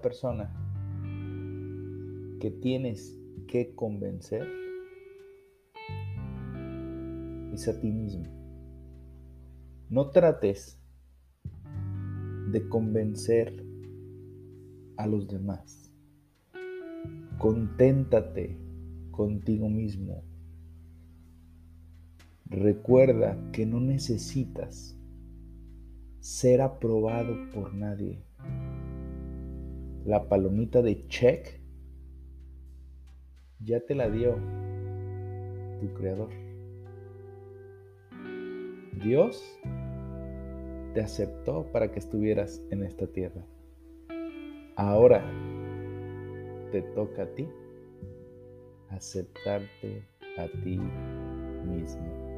Persona que tienes que convencer es a ti mismo. No trates de convencer a los demás. Conténtate contigo mismo. Recuerda que no necesitas ser aprobado por nadie la palomita de check ya te la dio tu creador. Dios te aceptó para que estuvieras en esta tierra. Ahora te toca a ti aceptarte a ti mismo.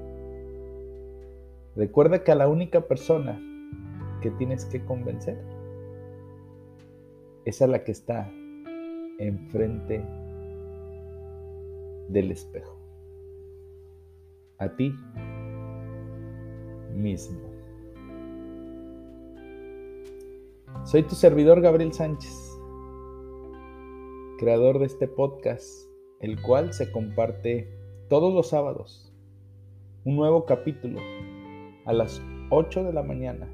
Recuerda que a la única persona que tienes que convencer esa es la que está enfrente del espejo. A ti mismo. Soy tu servidor Gabriel Sánchez, creador de este podcast, el cual se comparte todos los sábados. Un nuevo capítulo a las 8 de la mañana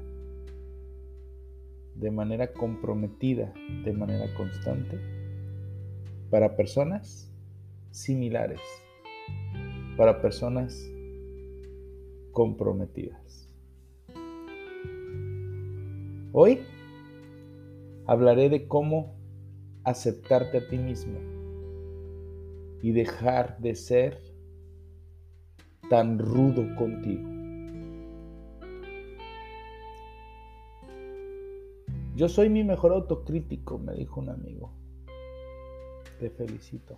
de manera comprometida, de manera constante, para personas similares, para personas comprometidas. Hoy hablaré de cómo aceptarte a ti mismo y dejar de ser tan rudo contigo. Yo soy mi mejor autocrítico, me dijo un amigo. Te felicito.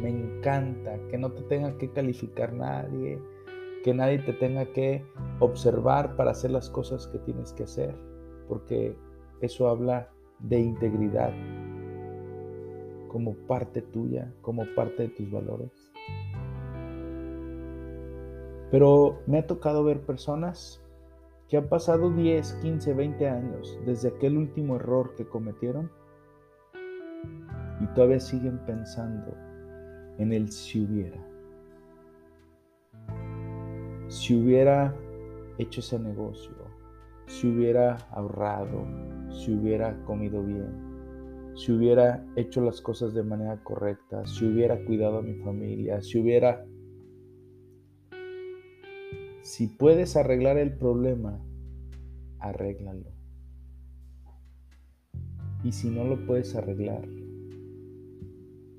Me encanta que no te tenga que calificar nadie, que nadie te tenga que observar para hacer las cosas que tienes que hacer, porque eso habla de integridad como parte tuya, como parte de tus valores. Pero me ha tocado ver personas que han pasado 10, 15, 20 años desde aquel último error que cometieron y todavía siguen pensando en el si hubiera. Si hubiera hecho ese negocio, si hubiera ahorrado, si hubiera comido bien, si hubiera hecho las cosas de manera correcta, si hubiera cuidado a mi familia, si hubiera si puedes arreglar el problema, arréglalo. Y si no lo puedes arreglar,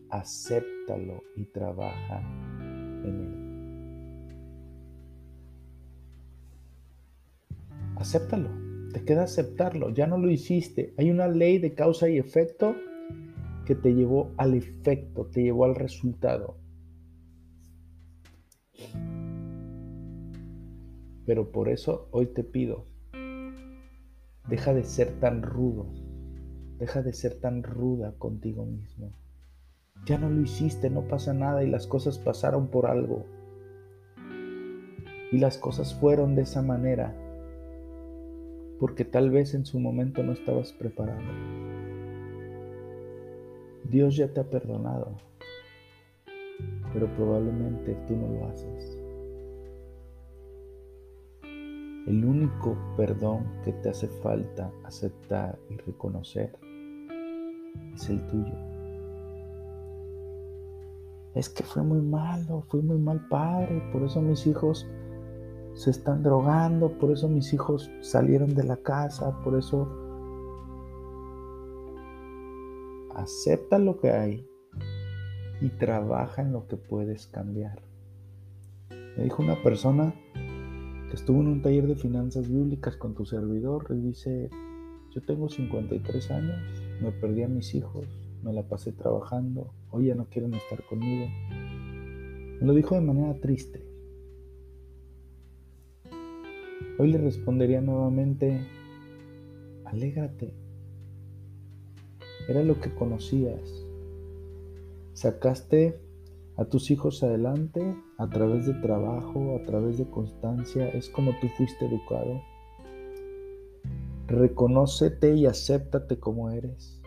acéptalo y trabaja en él. Acéptalo, te queda aceptarlo, ya no lo hiciste. Hay una ley de causa y efecto que te llevó al efecto, te llevó al resultado. Pero por eso hoy te pido, deja de ser tan rudo, deja de ser tan ruda contigo mismo. Ya no lo hiciste, no pasa nada y las cosas pasaron por algo. Y las cosas fueron de esa manera porque tal vez en su momento no estabas preparado. Dios ya te ha perdonado, pero probablemente tú no lo haces. El único perdón que te hace falta aceptar y reconocer es el tuyo. Es que fue muy malo, fui muy mal padre, por eso mis hijos se están drogando, por eso mis hijos salieron de la casa, por eso acepta lo que hay y trabaja en lo que puedes cambiar. Me dijo una persona que estuvo en un taller de finanzas bíblicas con tu servidor y dice, yo tengo 53 años, me perdí a mis hijos, me la pasé trabajando, hoy ya no quieren estar conmigo. Me lo dijo de manera triste. Hoy le respondería nuevamente, alégrate. Era lo que conocías. Sacaste a tus hijos adelante a través de trabajo, a través de constancia. Es como tú fuiste educado. Reconócete y acéptate como eres.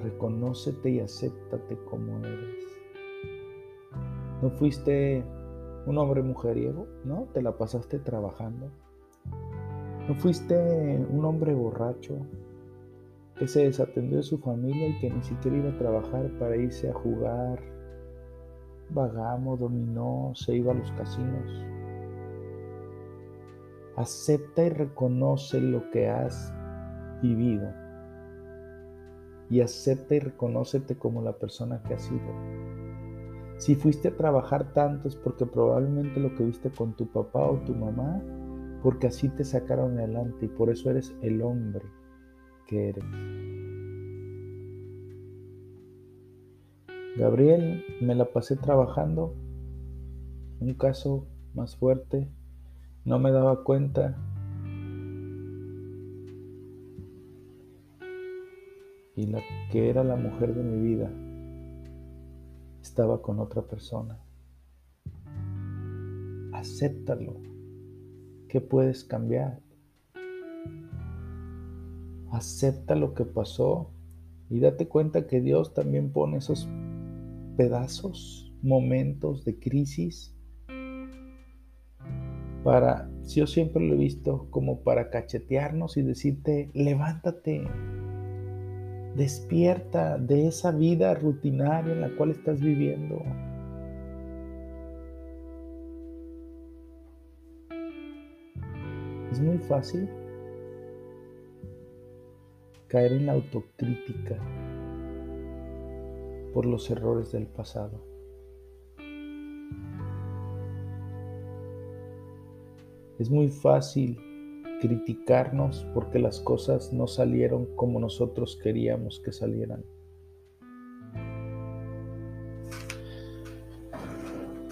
Reconócete y acéptate como eres. No fuiste un hombre mujeriego, ¿no? Te la pasaste trabajando. No fuiste un hombre borracho que se desatendió de su familia y que ni siquiera iba a trabajar para irse a jugar. Vagamos, dominó, se iba a los casinos. Acepta y reconoce lo que has vivido. Y acepta y reconócete como la persona que has sido. Si fuiste a trabajar tanto es porque probablemente lo que viste con tu papá o tu mamá, porque así te sacaron adelante y por eso eres el hombre que eres. Gabriel, me la pasé trabajando. Un caso más fuerte, no me daba cuenta. Y la que era la mujer de mi vida estaba con otra persona. Acéptalo, que puedes cambiar. Acepta lo que pasó y date cuenta que Dios también pone esos pedazos, momentos de crisis para, yo siempre lo he visto como para cachetearnos y decirte, levántate, Despierta de esa vida rutinaria en la cual estás viviendo. Es muy fácil caer en la autocrítica por los errores del pasado. Es muy fácil criticarnos porque las cosas no salieron como nosotros queríamos que salieran.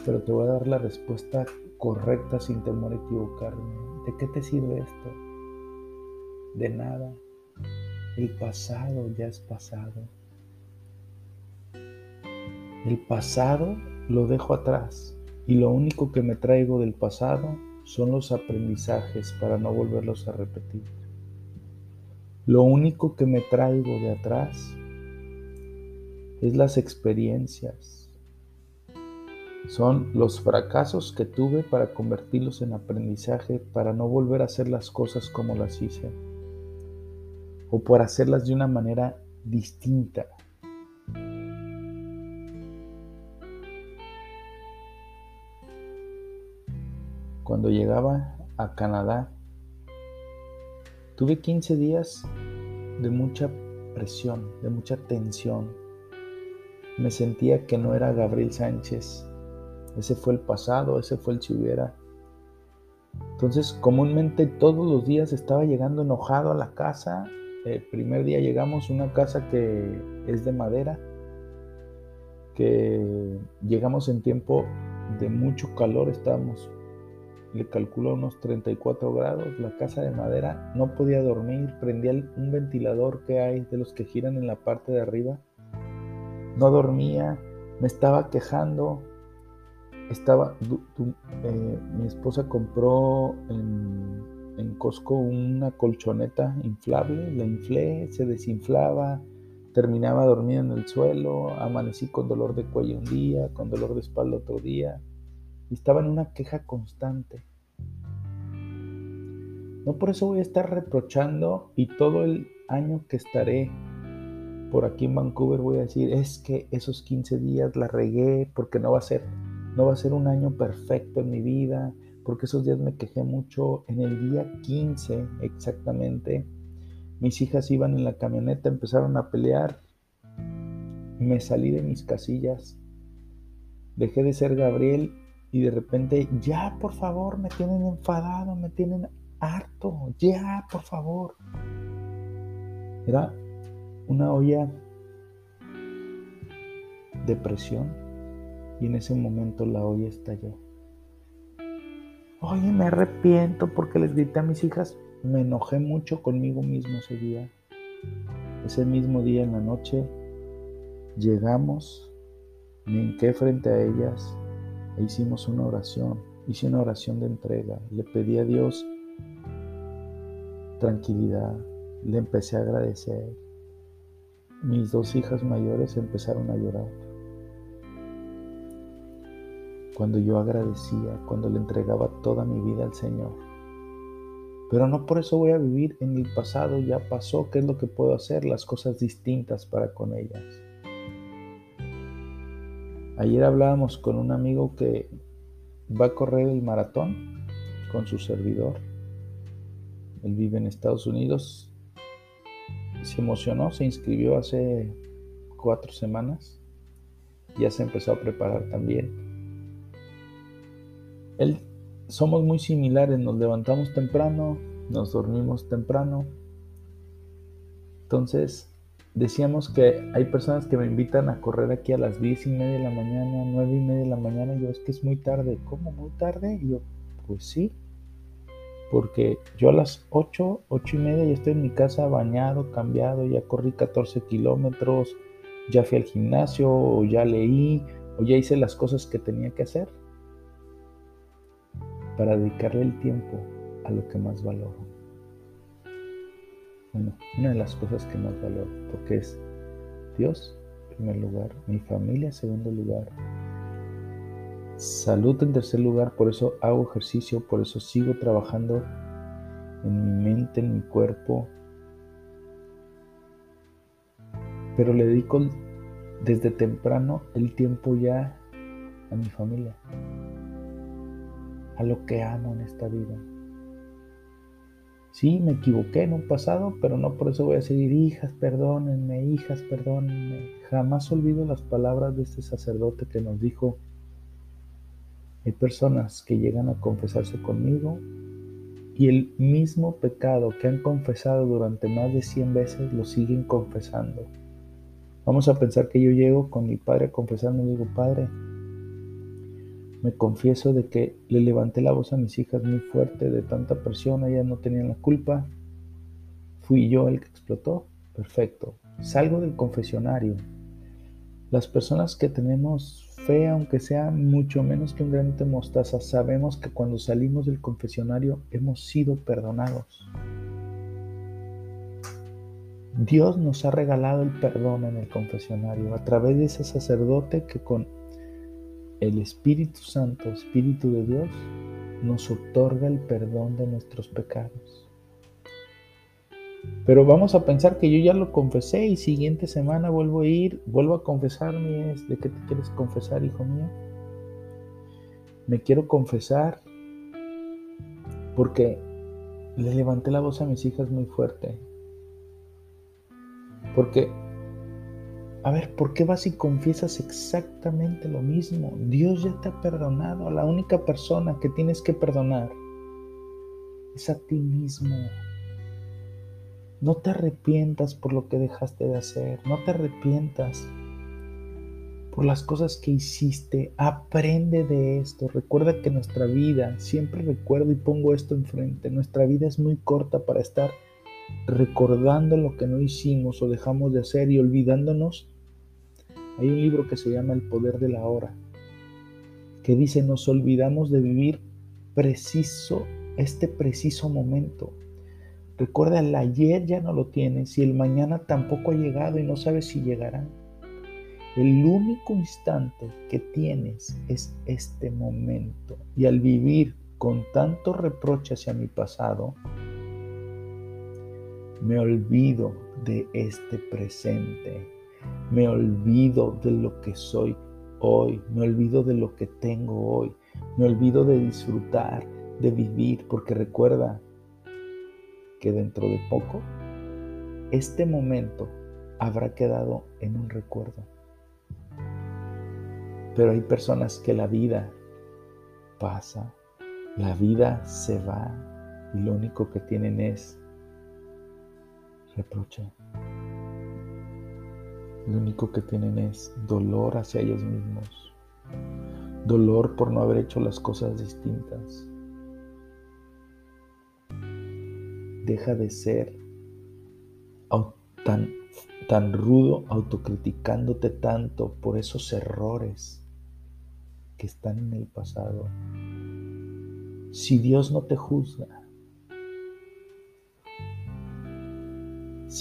Pero te voy a dar la respuesta correcta sin temor a equivocarme. ¿De qué te sirve esto? De nada. El pasado ya es pasado. El pasado lo dejo atrás y lo único que me traigo del pasado son los aprendizajes para no volverlos a repetir. Lo único que me traigo de atrás es las experiencias. Son los fracasos que tuve para convertirlos en aprendizaje, para no volver a hacer las cosas como las hice. O por hacerlas de una manera distinta. Cuando llegaba a Canadá, tuve 15 días de mucha presión, de mucha tensión. Me sentía que no era Gabriel Sánchez. Ese fue el pasado, ese fue el si hubiera. Entonces, comúnmente todos los días estaba llegando enojado a la casa. El primer día llegamos a una casa que es de madera, que llegamos en tiempo de mucho calor, estábamos le calculó unos 34 grados, la casa de madera, no podía dormir, prendía un ventilador que hay de los que giran en la parte de arriba, no dormía, me estaba quejando, estaba, eh, mi esposa compró en, en Costco una colchoneta inflable, la inflé, se desinflaba, terminaba dormido en el suelo, amanecí con dolor de cuello un día, con dolor de espalda otro día, y estaba en una queja constante. No por eso voy a estar reprochando y todo el año que estaré por aquí en Vancouver voy a decir, es que esos 15 días la regué porque no va a ser no va a ser un año perfecto en mi vida, porque esos días me quejé mucho en el día 15 exactamente. Mis hijas iban en la camioneta, empezaron a pelear. Me salí de mis casillas. Dejé de ser Gabriel y de repente, ya por favor, me tienen enfadado, me tienen harto, ya por favor. Era una olla de presión y en ese momento la olla estalló. Oye, me arrepiento porque les grité a mis hijas. Me enojé mucho conmigo mismo ese día. Ese mismo día en la noche llegamos, me hinqué frente a ellas e hicimos una oración. Hice una oración de entrega. Le pedí a Dios tranquilidad. Le empecé a agradecer. Mis dos hijas mayores empezaron a llorar. Cuando yo agradecía, cuando le entregaba toda mi vida al Señor. Pero no por eso voy a vivir en el pasado, ya pasó, ¿qué es lo que puedo hacer? Las cosas distintas para con ellas. Ayer hablábamos con un amigo que va a correr el maratón con su servidor. Él vive en Estados Unidos. Se emocionó, se inscribió hace cuatro semanas. Ya se empezó a preparar también. Él somos muy similares, nos levantamos temprano, nos dormimos temprano. Entonces, decíamos que hay personas que me invitan a correr aquí a las diez y media de la mañana, nueve y media de la mañana, y yo es que es muy tarde. ¿Cómo muy tarde? Y yo, pues sí, porque yo a las ocho, ocho y media ya estoy en mi casa bañado, cambiado, ya corrí 14 kilómetros, ya fui al gimnasio, o ya leí, o ya hice las cosas que tenía que hacer para dedicarle el tiempo a lo que más valoro. Bueno, una de las cosas que más valoro, porque es Dios en primer lugar, mi familia en segundo lugar, salud en tercer lugar, por eso hago ejercicio, por eso sigo trabajando en mi mente, en mi cuerpo, pero le dedico desde temprano el tiempo ya a mi familia a lo que amo en esta vida. Sí, me equivoqué en un pasado, pero no por eso voy a seguir, hijas, perdónenme, hijas, perdónenme. Jamás olvido las palabras de este sacerdote que nos dijo, hay personas que llegan a confesarse conmigo y el mismo pecado que han confesado durante más de 100 veces lo siguen confesando. Vamos a pensar que yo llego con mi padre a confesarme y digo, Padre, me confieso de que le levanté la voz a mis hijas muy fuerte de tanta presión, ellas no tenían la culpa. Fui yo el que explotó. Perfecto. Salgo del confesionario. Las personas que tenemos fe, aunque sea mucho menos que un granito de mostaza, sabemos que cuando salimos del confesionario hemos sido perdonados. Dios nos ha regalado el perdón en el confesionario a través de ese sacerdote que con el Espíritu Santo, Espíritu de Dios, nos otorga el perdón de nuestros pecados. Pero vamos a pensar que yo ya lo confesé y siguiente semana vuelvo a ir, vuelvo a confesarme. ¿De qué te quieres confesar, hijo mío? Me quiero confesar porque le levanté la voz a mis hijas muy fuerte. Porque a ver, ¿por qué vas y confiesas exactamente lo mismo? Dios ya te ha perdonado. La única persona que tienes que perdonar es a ti mismo. No te arrepientas por lo que dejaste de hacer. No te arrepientas por las cosas que hiciste. Aprende de esto. Recuerda que nuestra vida, siempre recuerdo y pongo esto enfrente, nuestra vida es muy corta para estar recordando lo que no hicimos o dejamos de hacer y olvidándonos hay un libro que se llama El poder de la hora, que dice, nos olvidamos de vivir preciso, este preciso momento. Recuerda, el ayer ya no lo tienes y el mañana tampoco ha llegado y no sabes si llegará. El único instante que tienes es este momento. Y al vivir con tanto reproche hacia mi pasado, me olvido de este presente me olvido de lo que soy hoy, me olvido de lo que tengo hoy, me olvido de disfrutar, de vivir, porque recuerda que dentro de poco este momento habrá quedado en un recuerdo. Pero hay personas que la vida pasa, la vida se va y lo único que tienen es reproche. Lo único que tienen es dolor hacia ellos mismos, dolor por no haber hecho las cosas distintas. Deja de ser tan, tan rudo autocriticándote tanto por esos errores que están en el pasado. Si Dios no te juzga,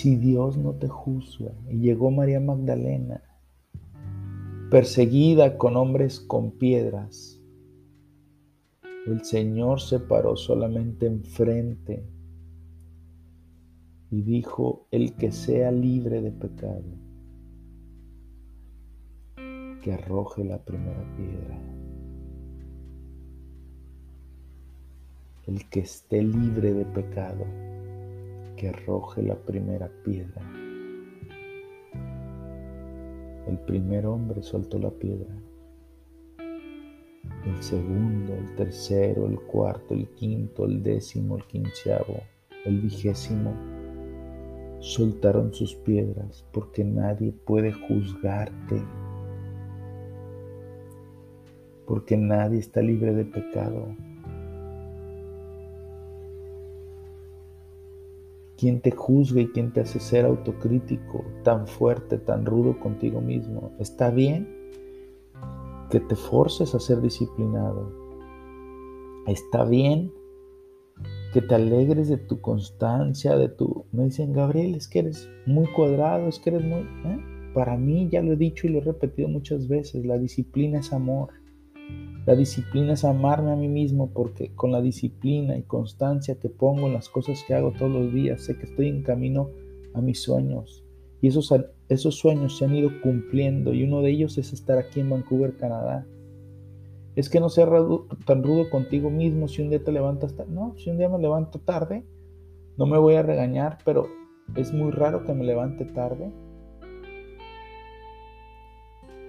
si Dios no te juzga, y llegó María Magdalena, perseguida con hombres con piedras, el Señor se paró solamente enfrente y dijo, el que sea libre de pecado, que arroje la primera piedra. El que esté libre de pecado, que arroje la primera piedra. El primer hombre soltó la piedra. El segundo, el tercero, el cuarto, el quinto, el décimo, el quinceavo, el vigésimo soltaron sus piedras porque nadie puede juzgarte porque nadie está libre de pecado. ¿Quién te juzga y quién te hace ser autocrítico, tan fuerte, tan rudo contigo mismo? Está bien que te forces a ser disciplinado. Está bien que te alegres de tu constancia, de tu... Me dicen, Gabriel, es que eres muy cuadrado, es que eres muy... ¿eh? Para mí, ya lo he dicho y lo he repetido muchas veces, la disciplina es amor. La disciplina es amarme a mí mismo porque con la disciplina y constancia que pongo en las cosas que hago todos los días, sé que estoy en camino a mis sueños. Y esos, esos sueños se han ido cumpliendo y uno de ellos es estar aquí en Vancouver, Canadá. Es que no seas tan rudo contigo mismo si un día te levantas tarde. No, si un día me levanto tarde, no me voy a regañar, pero es muy raro que me levante tarde.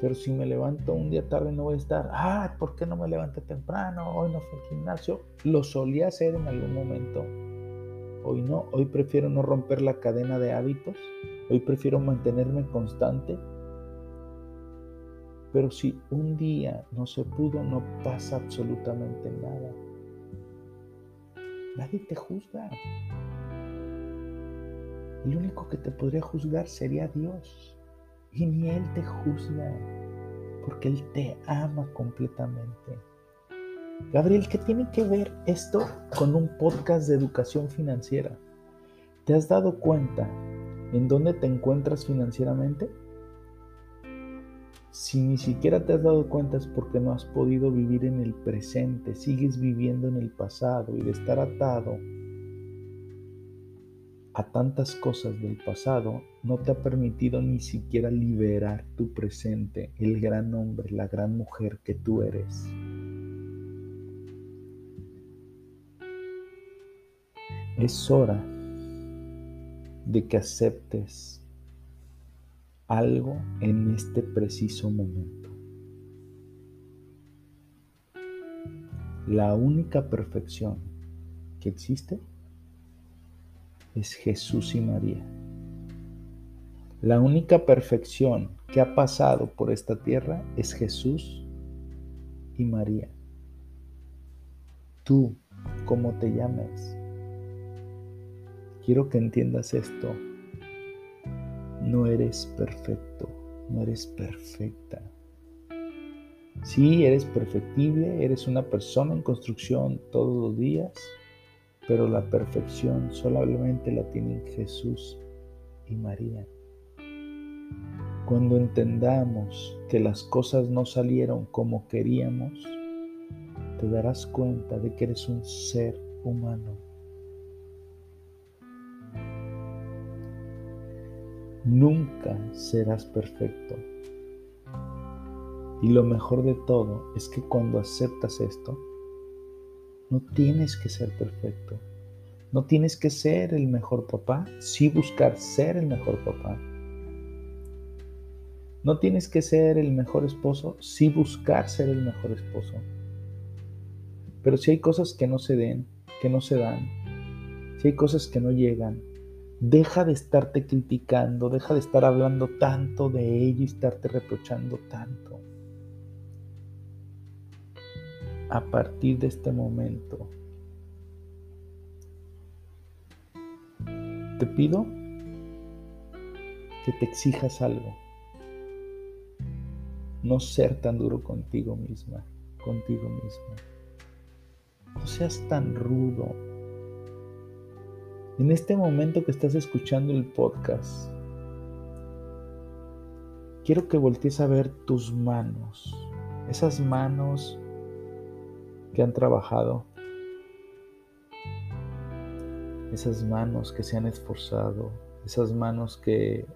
Pero si me levanto un día tarde no voy a estar, ah, ¿por qué no me levanté temprano? Hoy no fui al gimnasio. Lo solía hacer en algún momento. Hoy no, hoy prefiero no romper la cadena de hábitos. Hoy prefiero mantenerme constante. Pero si un día no se pudo, no pasa absolutamente nada. Nadie te juzga. El único que te podría juzgar sería Dios y ni Él te juzga, porque Él te ama completamente. Gabriel, ¿qué tiene que ver esto con un podcast de educación financiera? ¿Te has dado cuenta en dónde te encuentras financieramente? Si ni siquiera te has dado cuenta es porque no has podido vivir en el presente, sigues viviendo en el pasado y de estar atado a tantas cosas del pasado no te ha permitido ni siquiera liberar tu presente, el gran hombre, la gran mujer que tú eres. Es hora de que aceptes algo en este preciso momento. La única perfección que existe es Jesús y María. La única perfección que ha pasado por esta tierra es Jesús y María. Tú, como te llames, quiero que entiendas esto. No eres perfecto, no eres perfecta. Sí, eres perfectible, eres una persona en construcción todos los días, pero la perfección solamente la tienen Jesús y María. Cuando entendamos que las cosas no salieron como queríamos, te darás cuenta de que eres un ser humano. Nunca serás perfecto. Y lo mejor de todo es que cuando aceptas esto, no tienes que ser perfecto. No tienes que ser el mejor papá, sí buscar ser el mejor papá. No tienes que ser el mejor esposo, sí buscar ser el mejor esposo. Pero si hay cosas que no se den, que no se dan, si hay cosas que no llegan, deja de estarte criticando, deja de estar hablando tanto de ello y estarte reprochando tanto. A partir de este momento, te pido que te exijas algo. No ser tan duro contigo misma, contigo mismo. No seas tan rudo. En este momento que estás escuchando el podcast, quiero que voltees a ver tus manos, esas manos que han trabajado, esas manos que se han esforzado, esas manos que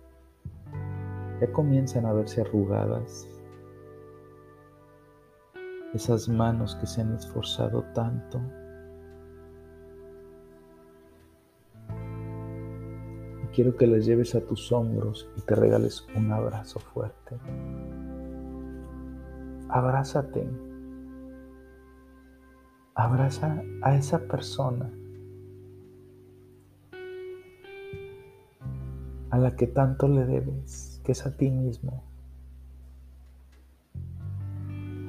ya comienzan a verse arrugadas, esas manos que se han esforzado tanto. Quiero que las lleves a tus hombros y te regales un abrazo fuerte. Abrázate. Abraza a esa persona a la que tanto le debes, que es a ti mismo.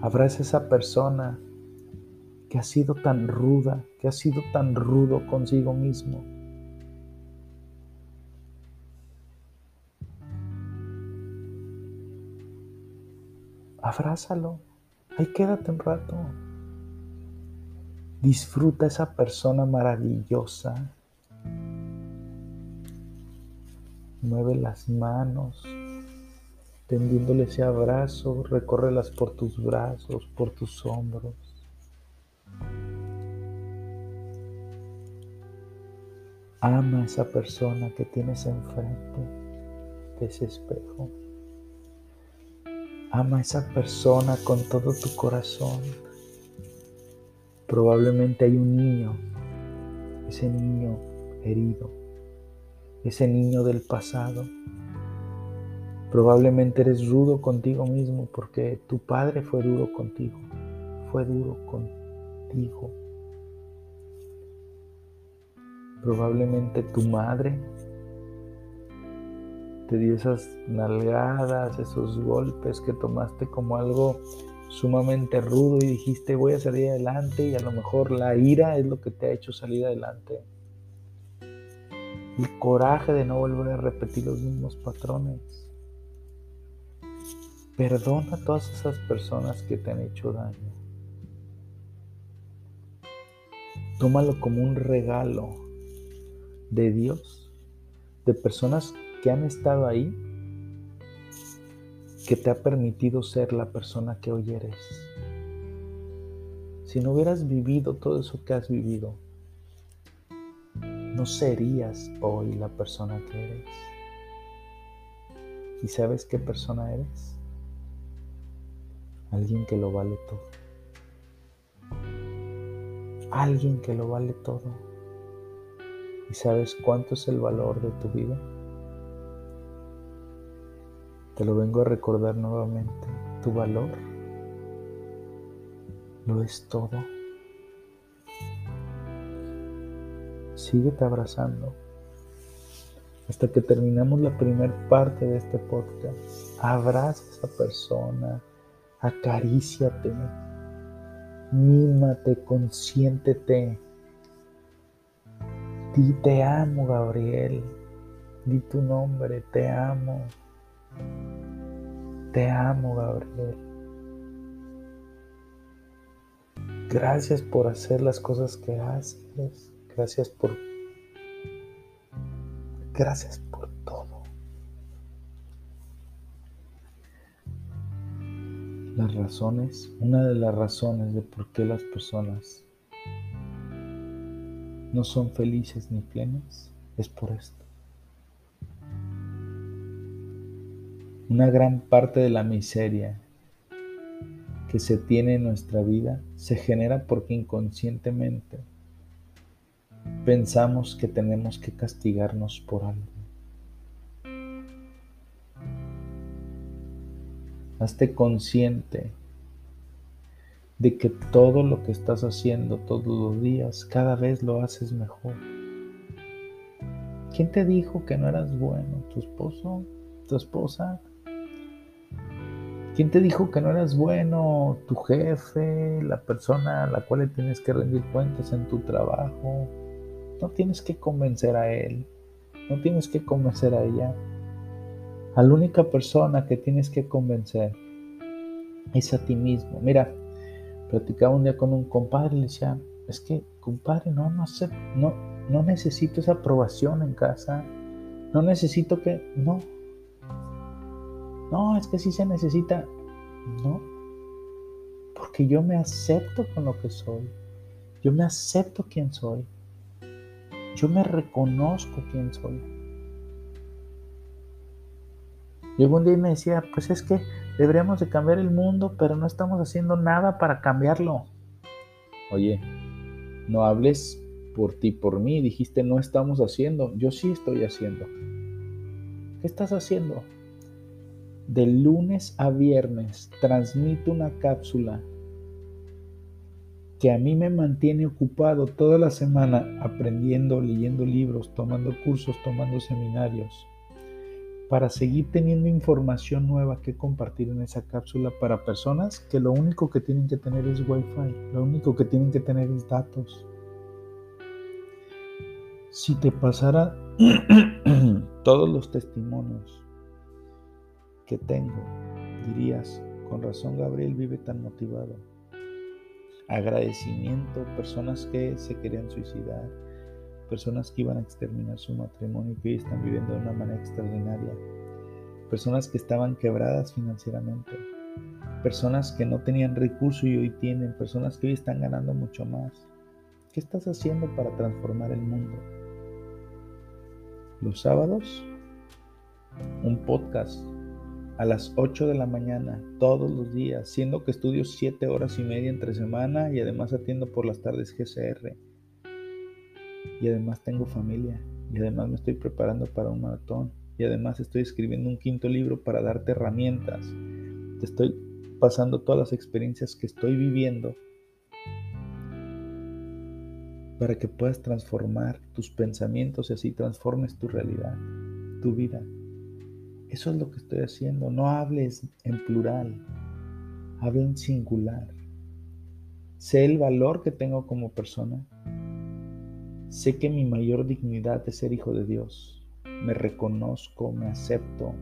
Abraza esa persona que ha sido tan ruda, que ha sido tan rudo consigo mismo. Abrázalo. Ahí quédate un rato. Disfruta esa persona maravillosa. Mueve las manos, tendiéndole ese abrazo, recórrelas por tus brazos, por tus hombros. Ama a esa persona que tienes enfrente de ese espejo. Ama a esa persona con todo tu corazón. Probablemente hay un niño, ese niño herido, ese niño del pasado Probablemente eres rudo contigo mismo porque tu padre fue duro contigo, fue duro contigo. Probablemente tu madre te dio esas nalgadas, esos golpes que tomaste como algo sumamente rudo y dijiste voy a salir adelante y a lo mejor la ira es lo que te ha hecho salir adelante. El coraje de no volver a repetir los mismos patrones. Perdona a todas esas personas que te han hecho daño. Tómalo como un regalo de Dios, de personas que han estado ahí, que te ha permitido ser la persona que hoy eres. Si no hubieras vivido todo eso que has vivido, no serías hoy la persona que eres. ¿Y sabes qué persona eres? Alguien que lo vale todo. Alguien que lo vale todo. ¿Y sabes cuánto es el valor de tu vida? Te lo vengo a recordar nuevamente. Tu valor lo es todo. Síguete abrazando hasta que terminamos la primera parte de este podcast. Abraza a esa persona, acaríciate, mímate, consiéntete. Di te amo, Gabriel. Di tu nombre, te amo. Te amo, Gabriel. Gracias por hacer las cosas que haces. Gracias por... Gracias por todo. Las razones, una de las razones de por qué las personas no son felices ni plenas es por esto. Una gran parte de la miseria que se tiene en nuestra vida se genera porque inconscientemente pensamos que tenemos que castigarnos por algo. Hazte consciente de que todo lo que estás haciendo todos los días, cada vez lo haces mejor. ¿Quién te dijo que no eras bueno? ¿Tu esposo? ¿Tu esposa? ¿Quién te dijo que no eras bueno? ¿Tu jefe? ¿La persona a la cual le tienes que rendir cuentas en tu trabajo? No tienes que convencer a él, no tienes que convencer a ella. A la única persona que tienes que convencer es a ti mismo. Mira, platicaba un día con un compadre y le decía, es que compadre, no, no sé, no, no necesito esa aprobación en casa, no necesito que, no, no, es que sí se necesita, no, porque yo me acepto con lo que soy, yo me acepto quién soy, yo me reconozco quién soy. Llegó un día y me decía, pues es que deberíamos de cambiar el mundo, pero no estamos haciendo nada para cambiarlo. Oye, no hables por ti, por mí. Dijiste, no estamos haciendo. Yo sí estoy haciendo. ¿Qué estás haciendo? De lunes a viernes transmito una cápsula que a mí me mantiene ocupado toda la semana aprendiendo, leyendo libros, tomando cursos, tomando seminarios, para seguir teniendo información nueva que compartir en esa cápsula para personas que lo único que tienen que tener es wifi, lo único que tienen que tener es datos. Si te pasara todos los testimonios que tengo, dirías, con razón Gabriel vive tan motivado. Agradecimiento, personas que se querían suicidar, personas que iban a exterminar su matrimonio y que hoy están viviendo de una manera extraordinaria, personas que estaban quebradas financieramente, personas que no tenían recursos y hoy tienen, personas que hoy están ganando mucho más. ¿Qué estás haciendo para transformar el mundo? los sábados, un podcast a las 8 de la mañana todos los días, siendo que estudio 7 horas y media entre semana y además atiendo por las tardes GCR. Y además tengo familia y además me estoy preparando para un maratón y además estoy escribiendo un quinto libro para darte herramientas. Te estoy pasando todas las experiencias que estoy viviendo para que puedas transformar tus pensamientos y así transformes tu realidad, tu vida. Eso es lo que estoy haciendo. No hables en plural, habla en singular. Sé el valor que tengo como persona. Sé que mi mayor dignidad es ser hijo de Dios. Me reconozco, me acepto.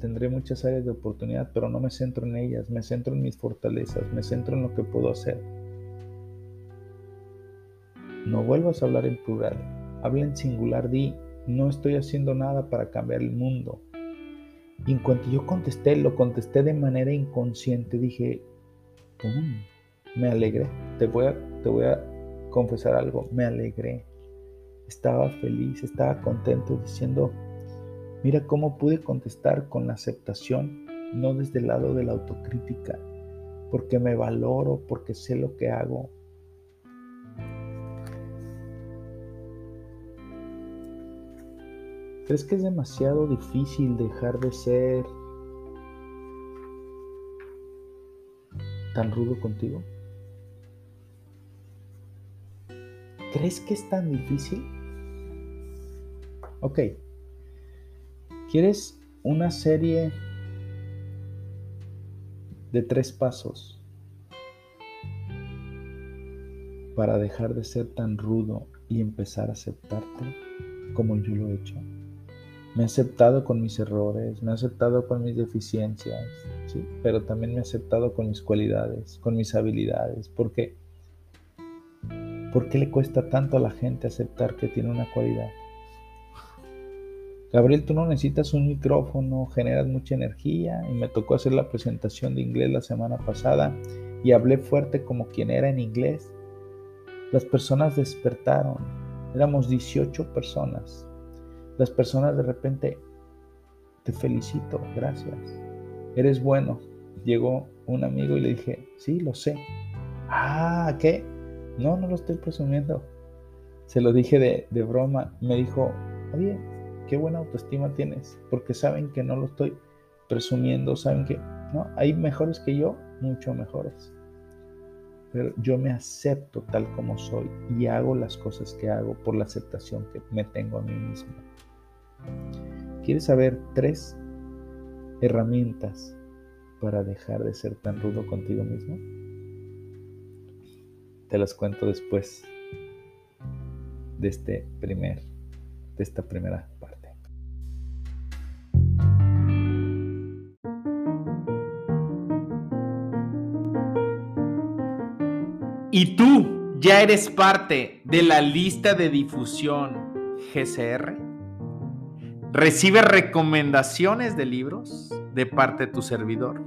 Tendré muchas áreas de oportunidad, pero no me centro en ellas. Me centro en mis fortalezas, me centro en lo que puedo hacer no vuelvas a hablar en plural. Habla en singular. Di, no estoy haciendo nada para cambiar el mundo. Y en cuanto yo contesté, lo contesté de manera inconsciente. Dije, me alegré. Te voy, a, te voy a confesar algo. Me alegré. Estaba feliz, estaba contento diciendo, mira cómo pude contestar con la aceptación, no desde el lado de la autocrítica, porque me valoro, porque sé lo que hago, ¿Crees que es demasiado difícil dejar de ser tan rudo contigo? ¿Crees que es tan difícil? Ok. ¿Quieres una serie de tres pasos para dejar de ser tan rudo y empezar a aceptarte como yo lo he hecho? Me he aceptado con mis errores, me he aceptado con mis deficiencias, pero también me he aceptado con mis cualidades, con mis habilidades. ¿Por qué? ¿Por qué le cuesta tanto a la gente aceptar que tiene una cualidad? Gabriel, tú no necesitas un micrófono, generas mucha energía y me tocó hacer la presentación de inglés la semana pasada y hablé fuerte como quien era en inglés. Las personas despertaron, éramos 18 personas las personas de repente, te felicito, gracias, eres bueno. Llegó un amigo y le dije, sí, lo sé. Ah, ¿qué? No, no lo estoy presumiendo. Se lo dije de, de broma. Me dijo, oye, qué buena autoestima tienes, porque saben que no lo estoy presumiendo, saben que no, hay mejores que yo, mucho mejores. pero yo me acepto tal como soy y hago las cosas que hago por la aceptación que me tengo a mí mismo. ¿Quieres saber tres herramientas para dejar de ser tan rudo contigo mismo? Te las cuento después de este primer de esta primera parte. ¿Y tú ya eres parte de la lista de difusión GCR? ¿Recibe recomendaciones de libros de parte de tu servidor?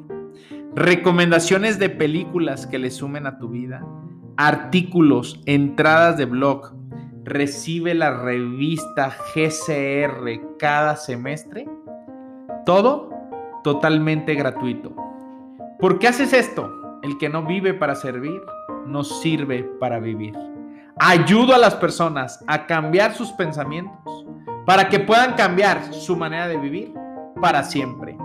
¿Recomendaciones de películas que le sumen a tu vida? ¿Artículos, entradas de blog? ¿Recibe la revista GCR cada semestre? Todo totalmente gratuito. ¿Por qué haces esto? El que no vive para servir nos sirve para vivir. Ayudo a las personas a cambiar sus pensamientos para que puedan cambiar su manera de vivir para siempre.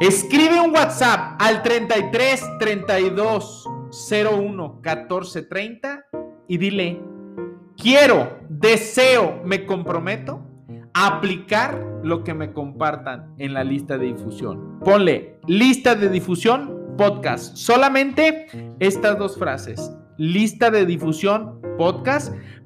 Escribe un WhatsApp al 33 32 01 14 30 y dile, quiero, deseo, me comprometo a aplicar lo que me compartan en la lista de difusión. Ponle lista de difusión podcast. Solamente estas dos frases lista de difusión podcast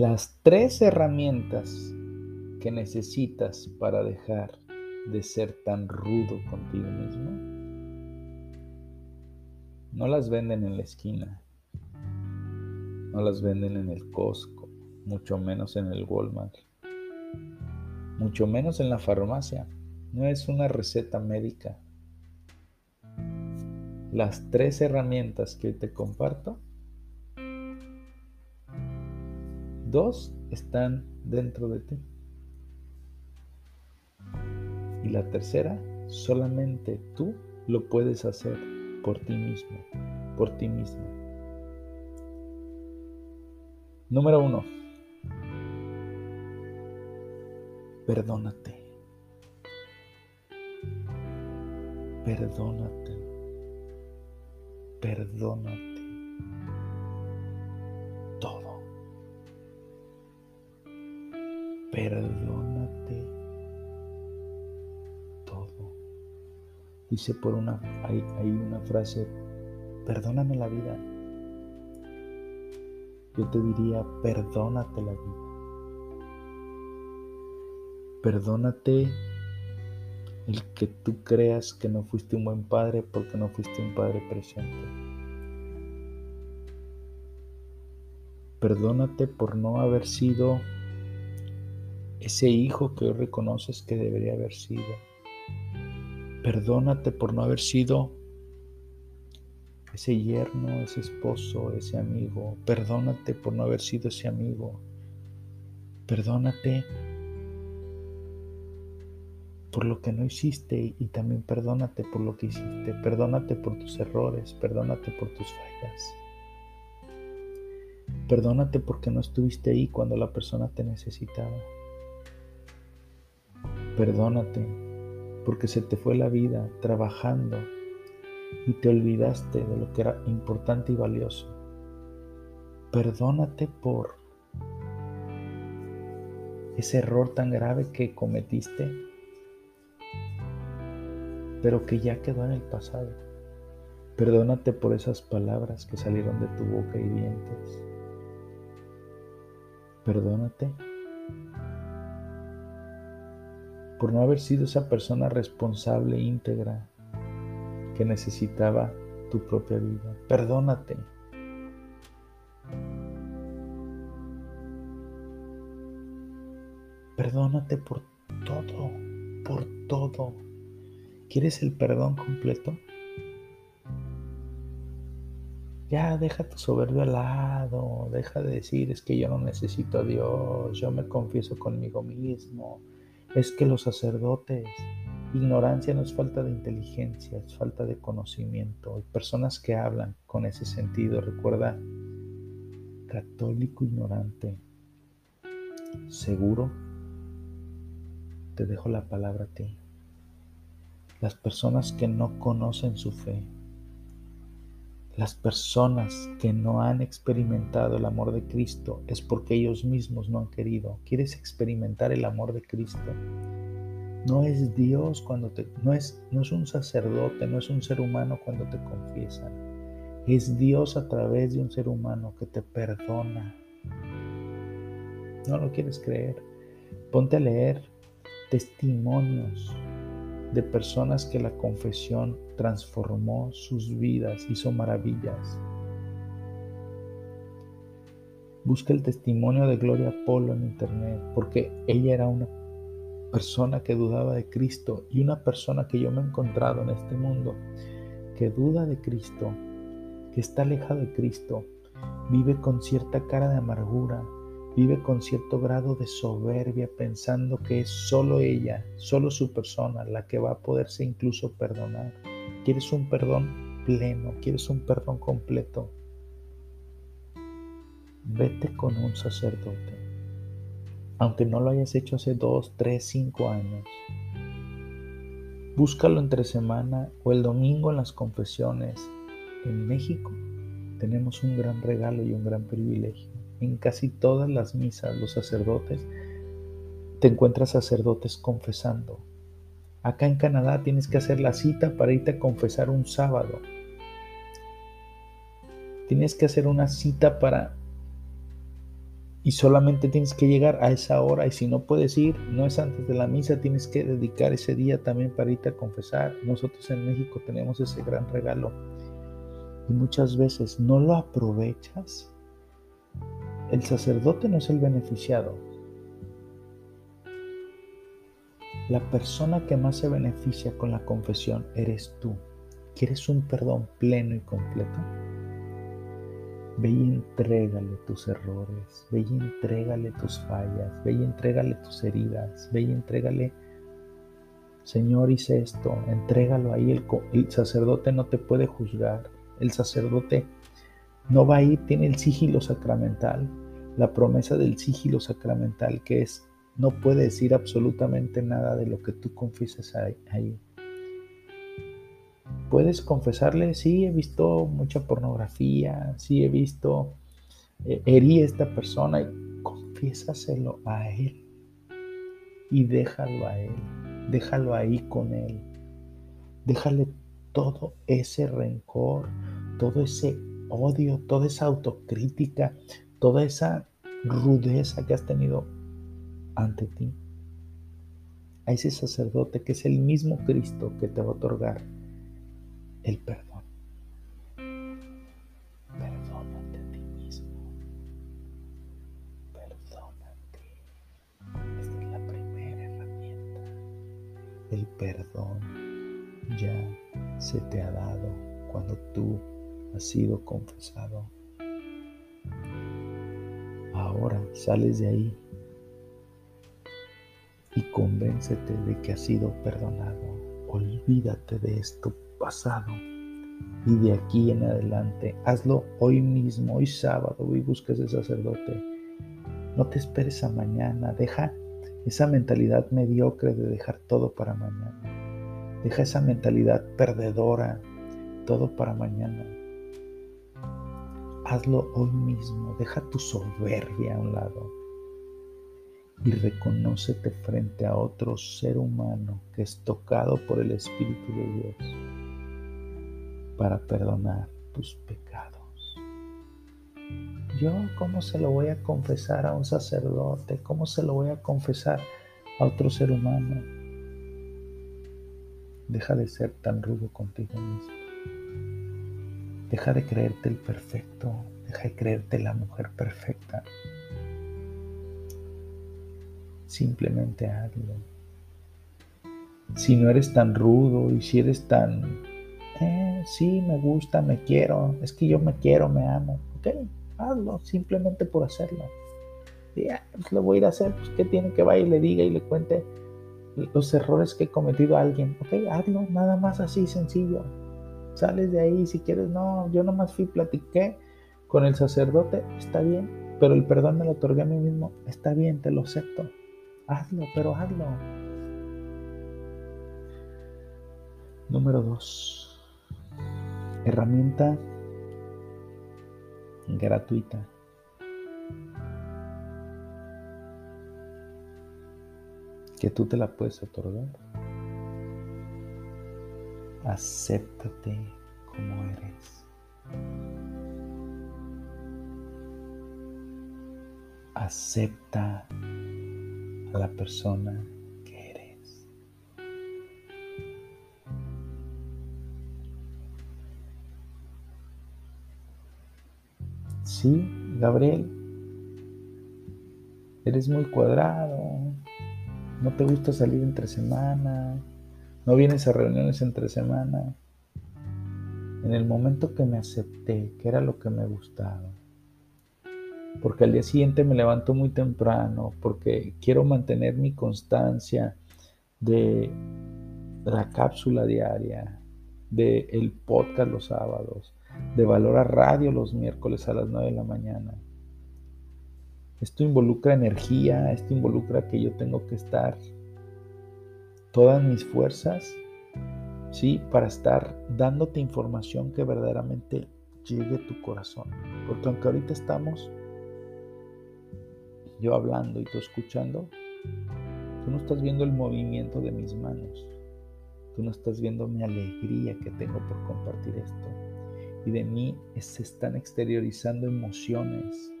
Las tres herramientas que necesitas para dejar de ser tan rudo contigo mismo no las venden en la esquina, no las venden en el Costco, mucho menos en el Walmart, mucho menos en la farmacia. No es una receta médica. Las tres herramientas que te comparto Dos están dentro de ti. Y la tercera, solamente tú lo puedes hacer por ti mismo, por ti mismo. Número uno, perdónate. Perdónate. Perdónate. Perdónate todo. Dice por una, hay, una frase, perdóname la vida. Yo te diría, perdónate la vida. Perdónate el que tú creas que no fuiste un buen padre porque no fuiste un padre presente. Perdónate por no haber sido ese hijo que hoy reconoces que debería haber sido. Perdónate por no haber sido ese yerno, ese esposo, ese amigo. Perdónate por no haber sido ese amigo. Perdónate por lo que no hiciste y también perdónate por lo que hiciste. Perdónate por tus errores, perdónate por tus fallas. Perdónate porque no estuviste ahí cuando la persona te necesitaba. Perdónate porque se te fue la vida trabajando y te olvidaste de lo que era importante y valioso. Perdónate por ese error tan grave que cometiste, pero que ya quedó en el pasado. Perdónate por esas palabras que salieron de tu boca y dientes. Perdónate por no haber sido esa persona responsable e íntegra que necesitaba tu propia vida. Perdónate. Perdónate por todo, por todo. ¿Quieres el perdón completo? Ya deja tu soberbio al lado, deja de decir es que yo no necesito a Dios, yo me confieso conmigo mismo. Es que los sacerdotes, ignorancia no es falta de inteligencia, es falta de conocimiento. Hay personas que hablan con ese sentido, recuerda, católico ignorante, seguro, te dejo la palabra a ti. Las personas que no conocen su fe, las personas que no han experimentado el amor de Cristo es porque ellos mismos no han querido. ¿Quieres experimentar el amor de Cristo? No es Dios cuando te no es no es un sacerdote, no es un ser humano cuando te confiesan. Es Dios a través de un ser humano que te perdona. ¿No lo quieres creer? Ponte a leer testimonios de personas que la confesión transformó sus vidas, hizo maravillas. Busca el testimonio de Gloria Polo en internet, porque ella era una persona que dudaba de Cristo y una persona que yo me he encontrado en este mundo que duda de Cristo, que está alejado de Cristo, vive con cierta cara de amargura, vive con cierto grado de soberbia pensando que es solo ella, solo su persona la que va a poderse incluso perdonar. Quieres un perdón pleno, quieres un perdón completo. Vete con un sacerdote, aunque no lo hayas hecho hace dos, tres, cinco años. Búscalo entre semana o el domingo en las confesiones. En México tenemos un gran regalo y un gran privilegio en casi todas las misas, los sacerdotes, te encuentras sacerdotes confesando. Acá en Canadá tienes que hacer la cita para irte a confesar un sábado. Tienes que hacer una cita para... Y solamente tienes que llegar a esa hora y si no puedes ir, no es antes de la misa, tienes que dedicar ese día también para irte a confesar. Nosotros en México tenemos ese gran regalo y muchas veces no lo aprovechas el sacerdote no es el beneficiado. La persona que más se beneficia con la confesión eres tú. ¿Quieres un perdón pleno y completo? Ve y entrégale tus errores, ve y entrégale tus fallas, ve y entrégale tus heridas, ve y entrégale, Señor, hice esto, entrégalo ahí. El, el sacerdote no te puede juzgar, el sacerdote no va a ir, tiene el sigilo sacramental, la promesa del sigilo sacramental, que es, no puede decir absolutamente nada de lo que tú confiesas ahí. Puedes confesarle, sí, he visto mucha pornografía, sí, he visto, eh, herí a esta persona, y confiésaselo a él y déjalo a él, déjalo ahí con él, déjale todo ese rencor, todo ese odio, toda esa autocrítica, toda esa rudeza que has tenido ante ti. A ese sacerdote que es el mismo Cristo que te va a otorgar el perdón. Perdónate a ti mismo. Perdónate. Esta es la primera herramienta. El perdón ya se te ha dado cuando tú ha sido confesado. Ahora sales de ahí y convéncete de que has sido perdonado. Olvídate de esto pasado y de aquí en adelante hazlo hoy mismo, hoy sábado, hoy busca ese sacerdote. No te esperes a mañana, deja esa mentalidad mediocre de dejar todo para mañana. Deja esa mentalidad perdedora, todo para mañana. Hazlo hoy mismo, deja tu soberbia a un lado y reconócete frente a otro ser humano que es tocado por el Espíritu de Dios para perdonar tus pecados. Yo, ¿cómo se lo voy a confesar a un sacerdote? ¿Cómo se lo voy a confesar a otro ser humano? Deja de ser tan rudo contigo mismo. Deja de creerte el perfecto, deja de creerte la mujer perfecta. Simplemente hazlo. Si no eres tan rudo y si eres tan... Eh, sí, me gusta, me quiero, es que yo me quiero, me amo. Ok, hazlo, simplemente por hacerlo. Y ya, pues lo voy a ir a hacer, pues ¿qué tiene que vaya y le diga y le cuente los errores que he cometido a alguien? Ok, hazlo, nada más así, sencillo. Sales de ahí, si quieres, no, yo nomás fui, platiqué con el sacerdote, está bien, pero el perdón me lo otorgué a mí mismo, está bien, te lo acepto. Hazlo, pero hazlo. Número dos. Herramienta gratuita. Que tú te la puedes otorgar. Acéptate como eres. Acepta a la persona Sí, Gabriel, eres muy cuadrado, no te gusta salir entre semana, no vienes a reuniones entre semana. En el momento que me acepté, que era lo que me gustaba, porque al día siguiente me levanto muy temprano, porque quiero mantener mi constancia de la cápsula diaria, de el podcast los sábados, de Valor a Radio los miércoles a las 9 de la mañana. Esto involucra energía, esto involucra que yo tengo que estar todas mis fuerzas, ¿sí? Para estar dándote información que verdaderamente llegue a tu corazón. Porque aunque ahorita estamos yo hablando y tú escuchando, tú no estás viendo el movimiento de mis manos. Tú no estás viendo mi alegría que tengo por compartir esto y de mí se están exteriorizando emociones.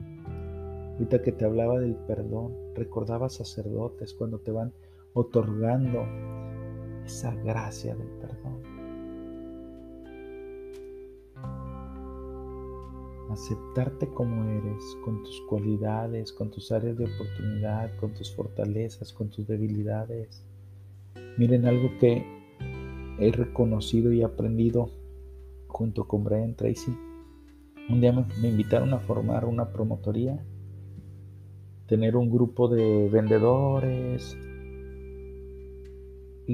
Ahorita que te hablaba del perdón, recordaba sacerdotes cuando te van otorgando esa gracia del perdón. Aceptarte como eres, con tus cualidades, con tus áreas de oportunidad, con tus fortalezas, con tus debilidades. Miren algo que he reconocido y aprendido junto con Brian Tracy. Un día me, invitaron a formar una promotoría, tener un grupo de vendedores.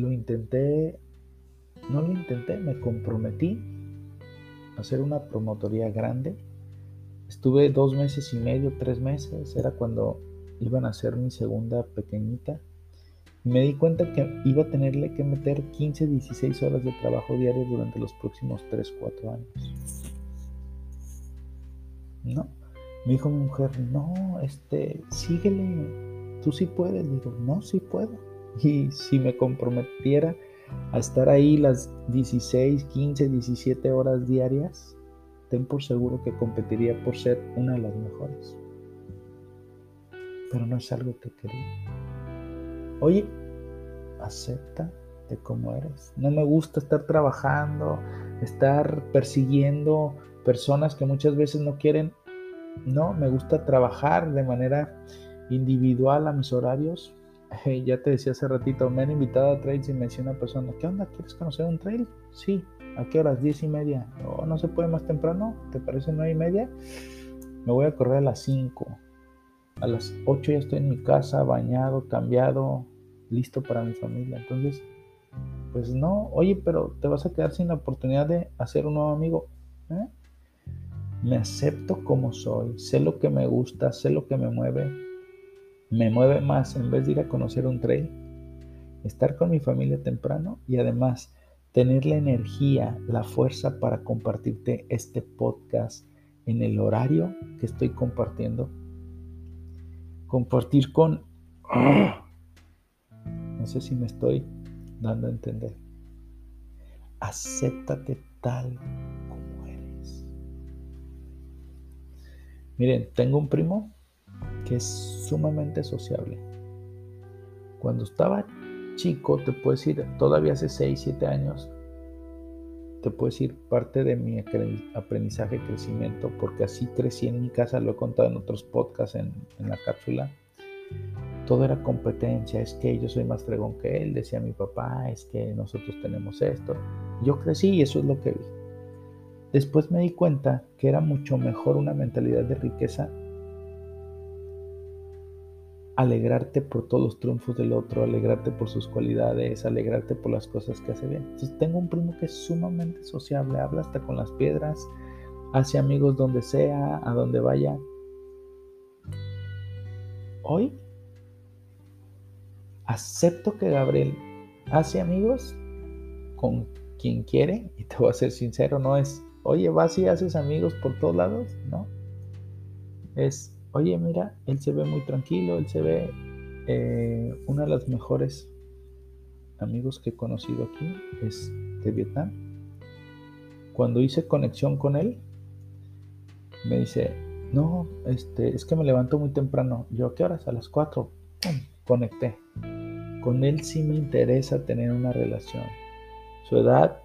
Lo intenté, no lo intenté, me comprometí a hacer una promotoría grande. Estuve dos meses y medio, tres meses, era cuando iban a hacer mi segunda pequeñita me di cuenta que iba a tenerle que meter 15, 16 horas de trabajo diario durante los próximos 3, 4 años. No, me dijo mi mujer, no, este, síguele, tú sí puedes. Digo, no, sí puedo. Y si me comprometiera a estar ahí las 16, 15, 17 horas diarias, ten por seguro que competiría por ser una de las mejores. Pero no es algo que quería. Oye, acepta de cómo eres. No me gusta estar trabajando, estar persiguiendo personas que muchas veces no quieren. No, me gusta trabajar de manera individual a mis horarios. ya te decía hace ratito, me han invitado a trails y me decía una persona, ¿qué onda? ¿Quieres conocer un trail? Sí, ¿a qué horas? Diez y media. ¿O no se puede más temprano? ¿Te parece nueve y media? Me voy a correr a las cinco. A las 8 ya estoy en mi casa, bañado, cambiado, listo para mi familia. Entonces, pues no, oye, pero te vas a quedar sin la oportunidad de hacer un nuevo amigo. ¿eh? Me acepto como soy, sé lo que me gusta, sé lo que me mueve. Me mueve más en vez de ir a conocer un trail, estar con mi familia temprano y además tener la energía, la fuerza para compartirte este podcast en el horario que estoy compartiendo compartir con... No sé si me estoy dando a entender. Acéptate tal como eres. Miren, tengo un primo que es sumamente sociable. Cuando estaba chico, te puedo decir, todavía hace 6, 7 años, te puedo decir parte de mi aprendizaje y crecimiento, porque así crecí en mi casa, lo he contado en otros podcasts en, la cápsula. Todo era competencia, es que yo soy más fregón que él, decía mi papá, es que nosotros tenemos esto. Yo crecí y eso es lo que vi. después me di cuenta que era mucho mejor una mentalidad de riqueza alegrarte por todos los triunfos del otro, alegrarte por sus cualidades, alegrarte por las cosas que hace bien. Entonces tengo un primo que es sumamente sociable, habla hasta con las piedras, hace amigos donde sea, a donde vaya. Hoy acepto que Gabriel hace amigos con quien quiere, y te voy a ser sincero, no es, oye, vas y haces amigos por todos lados, no. Es, oye, mira, él se ve muy tranquilo, él se ve eh, una de las mejores amigos que he conocido aquí, es de Vietnam. Cuando hice conexión con él, me dice, no, este, es que me levanto muy temprano. Yo, ¿qué horas? A las 4. Conecté. Con él sí me interesa tener una relación. Su edad,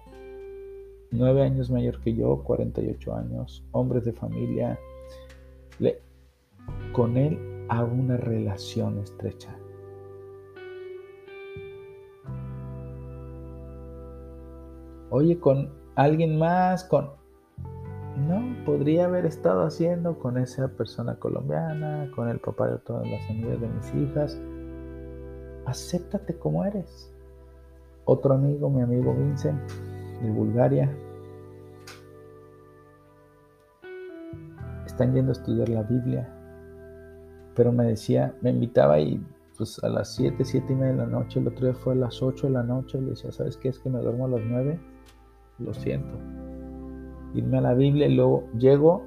9 años mayor que yo, 48 años, hombres de familia. Con él hago una relación estrecha. Oye, con alguien más, con... No, podría haber estado haciendo con esa persona colombiana, con el papá de todas las amigas de mis hijas. Acéptate como eres. Otro amigo, mi amigo Vincent, de Bulgaria, están yendo a estudiar la Biblia pero me decía, me invitaba y pues a las 7, 7 y media de la noche, el otro día fue a las 8 de la noche, le decía, ¿sabes qué? Es que me duermo a las 9, lo siento. Irme a la Biblia y luego llego,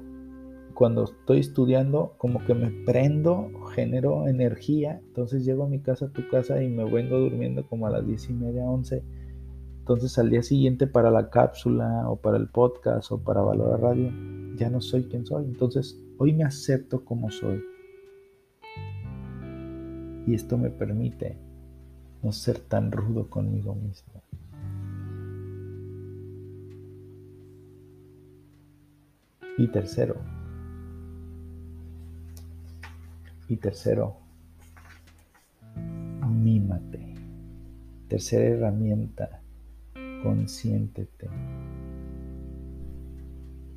cuando estoy estudiando, como que me prendo, genero energía, entonces llego a mi casa, a tu casa y me vengo durmiendo como a las 10 y media, 11. Entonces al día siguiente para la cápsula o para el podcast o para Valorar Radio, ya no soy quien soy. Entonces hoy me acepto como soy y esto me permite no ser tan rudo conmigo mismo. Y tercero, y tercero, mímate. Tercera herramienta, consiéntete.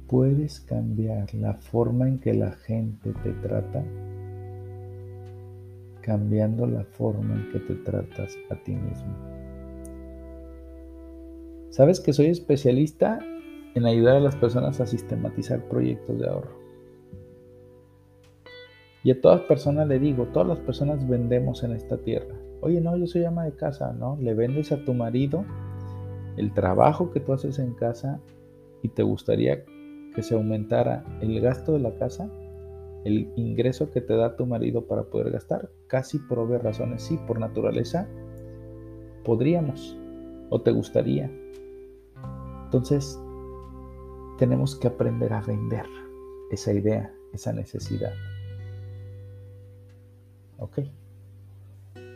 ¿Puedes cambiar la forma en que la gente te trata? Cambiando la forma en que te tratas a ti mismo. Sabes que soy especialista en ayudar a las personas a sistematizar proyectos de ahorro. Y a todas personas le digo, todas las personas vendemos en esta tierra. Oye, no, yo soy ama de casa, ¿no? Le vendes a tu marido el trabajo que tú haces en casa y te gustaría que se aumentara el gasto de la casa el ingreso que te da tu marido para poder gastar, casi por obvias razones, sí, por naturaleza, podríamos o te gustaría. Entonces, tenemos que aprender a vender esa idea, esa necesidad. ¿Ok?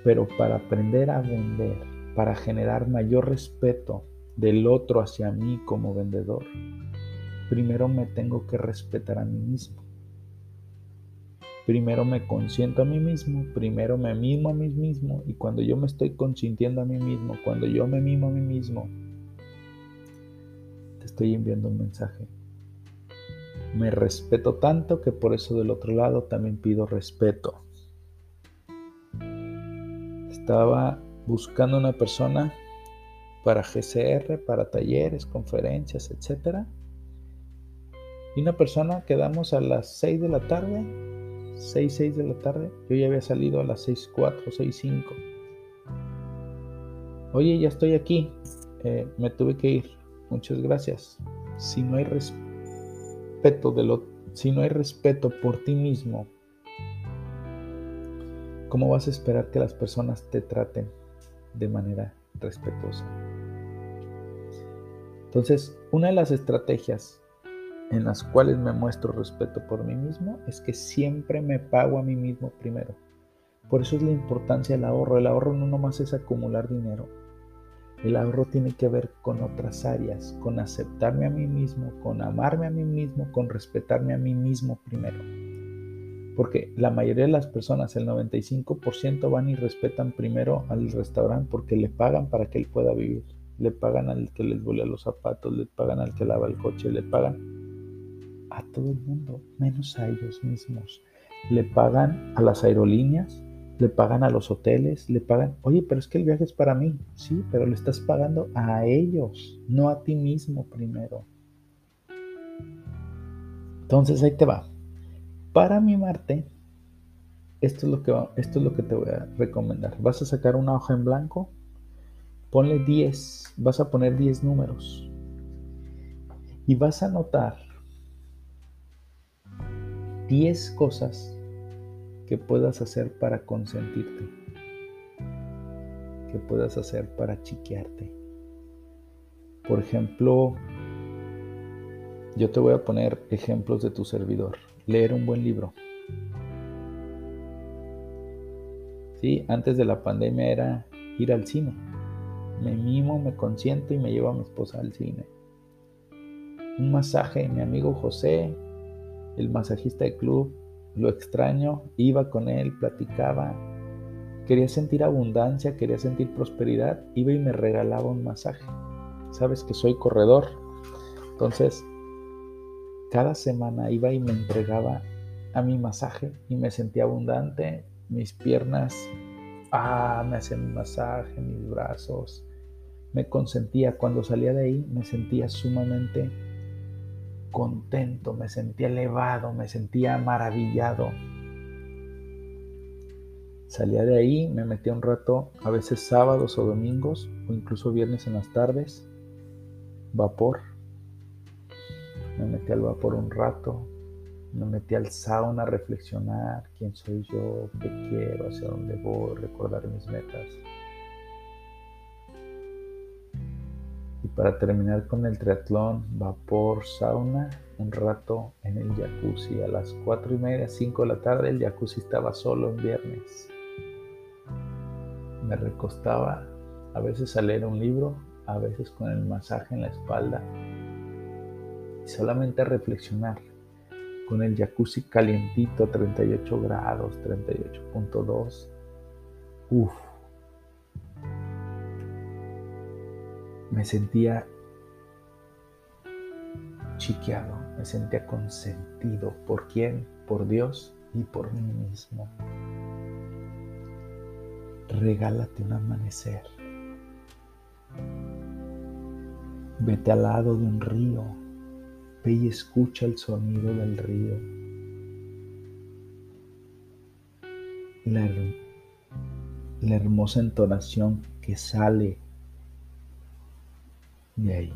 Pero para aprender a vender, para generar mayor respeto del otro hacia mí como vendedor, primero me tengo que respetar a mí mismo. Primero me consiento a mí mismo, primero me mimo a mí mismo y cuando yo me estoy consintiendo a mí mismo, cuando yo me mimo a mí mismo, te estoy enviando un mensaje. Me respeto tanto que por eso del otro lado también pido respeto. Estaba buscando una persona para GCR, para talleres, conferencias, etc. Y una persona quedamos a las 6 de la tarde 6, 6 de la tarde, yo ya había salido a las 6, 4, 6, 5. Oye, ya estoy aquí, eh, me tuve que ir, muchas gracias. Si no hay respeto de lo, si no hay respeto por ti mismo, ¿cómo vas a esperar que las personas te traten de manera respetuosa? Entonces, una de las estrategias en las cuales me muestro respeto por mí mismo es que siempre me pago a mí mismo primero. Por eso es la importancia del ahorro. El ahorro no nomás es acumular dinero. El ahorro tiene que ver con otras áreas, con aceptarme a mí mismo, con amarme a mí mismo, con respetarme a mí mismo primero. Porque la mayoría de las personas, el 95%, van y respetan primero al restaurante porque le pagan para que él pueda vivir. le pagan al que les volea los zapatos, le pagan al que lava el coche, le pagan a todo el mundo, menos a ellos mismos. Le pagan a las aerolíneas, le pagan a los hoteles, le pagan, oye, pero es que el viaje es para mí, sí, pero le estás pagando a ellos, no a ti mismo primero. Entonces ahí te va. Para mimarte, esto es lo que, esto es lo que te voy a recomendar. Vas a sacar una hoja en blanco, ponle 10, vas a poner 10 números y vas a anotar 10 cosas que puedas hacer para consentirte, que puedas hacer para chiquearte. Por ejemplo, yo te voy a poner ejemplos de tu servidor. Leer un buen libro. ¿Sí? Antes de la pandemia era ir al cine. Me mimo, me consiento y me llevo a mi esposa al cine. Un masaje, mi amigo José el masajista de club, lo extraño, iba con él, platicaba, quería sentir abundancia, quería sentir prosperidad, iba y me regalaba un masaje. Sabes que soy corredor, entonces cada semana iba y me entregaba a mi masaje y me sentía abundante, mis piernas, ah, me hacían masaje, mis brazos, me consentía. Cuando salía de ahí me sentía sumamente contento, me sentía elevado, me sentía maravillado. Salía de ahí, me metía un rato, a veces sábados o domingos, o incluso viernes en las tardes, vapor. Me metí al vapor un rato, me metí al sauna a reflexionar quién soy yo, qué quiero, hacia dónde voy, recordar mis metas. Para terminar con el triatlón, vapor, sauna, un rato en el jacuzzi. A las cuatro y media, 5 de la tarde, el jacuzzi estaba solo en viernes. Me recostaba a veces a leer un libro, a veces con el masaje en la espalda. Y solamente a reflexionar con el jacuzzi calientito, 38 grados, 38.2. Uf, me sentía chiqueado, me sentía consentido. ¿Por quién? Por Dios y por mí mismo. Regálate un amanecer. Vete al lado de un río. Ve y escucha el sonido del río. La, la hermosa entonación que sale de ahí.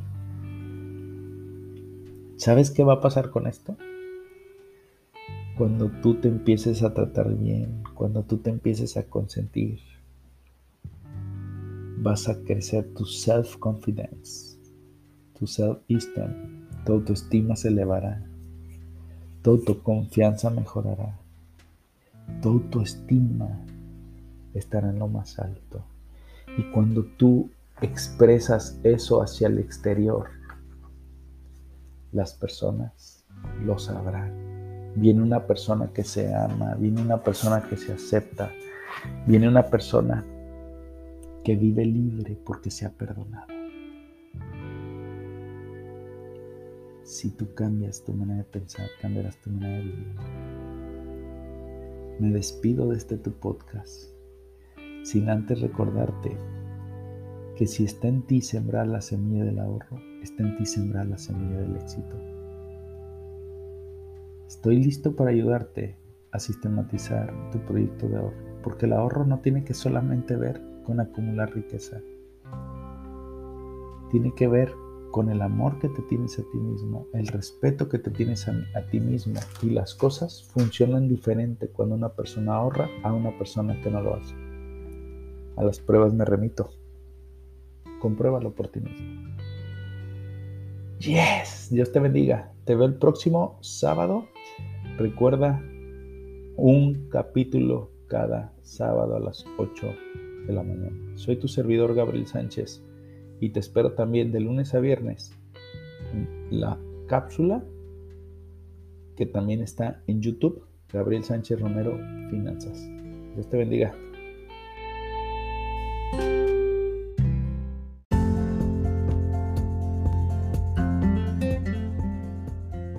¿Sabes qué va a pasar con esto? Cuando tú te empieces a tratar bien, cuando tú te empieces a consentir, vas a crecer tu self-confidence, tu self-esteem, tu autoestima se elevará, tu autoconfianza mejorará, tu autoestima estará en lo más alto. Y cuando tú expresas eso hacia el exterior, las personas lo sabrán. Viene una persona que se ama, viene una persona que se acepta, viene una persona que vive libre porque se ha perdonado. Si tú cambias tu manera de pensar, cambiarás tu manera de vivir. Me despido de este tu podcast sin antes recordarte que si está en ti sembrar la semilla del ahorro, está en ti sembrar la semilla del éxito. Estoy listo para ayudarte a sistematizar tu proyecto de ahorro, porque el ahorro no tiene que solamente ver con acumular riqueza. Tiene que ver con el amor que te tienes a ti mismo, el respeto que te tienes a, ti mismo. Y las cosas funcionan diferente cuando una persona ahorra a una persona que no lo hace. A las pruebas me remito. Compruébalo por ti mismo. Yes, Dios te bendiga. Te veo el próximo sábado. Recuerda un capítulo cada sábado a las 8 de la mañana. Soy tu servidor Gabriel Sánchez y te espero también de lunes a viernes en la cápsula que también está en YouTube. Gabriel Sánchez Romero Finanzas. Dios te bendiga.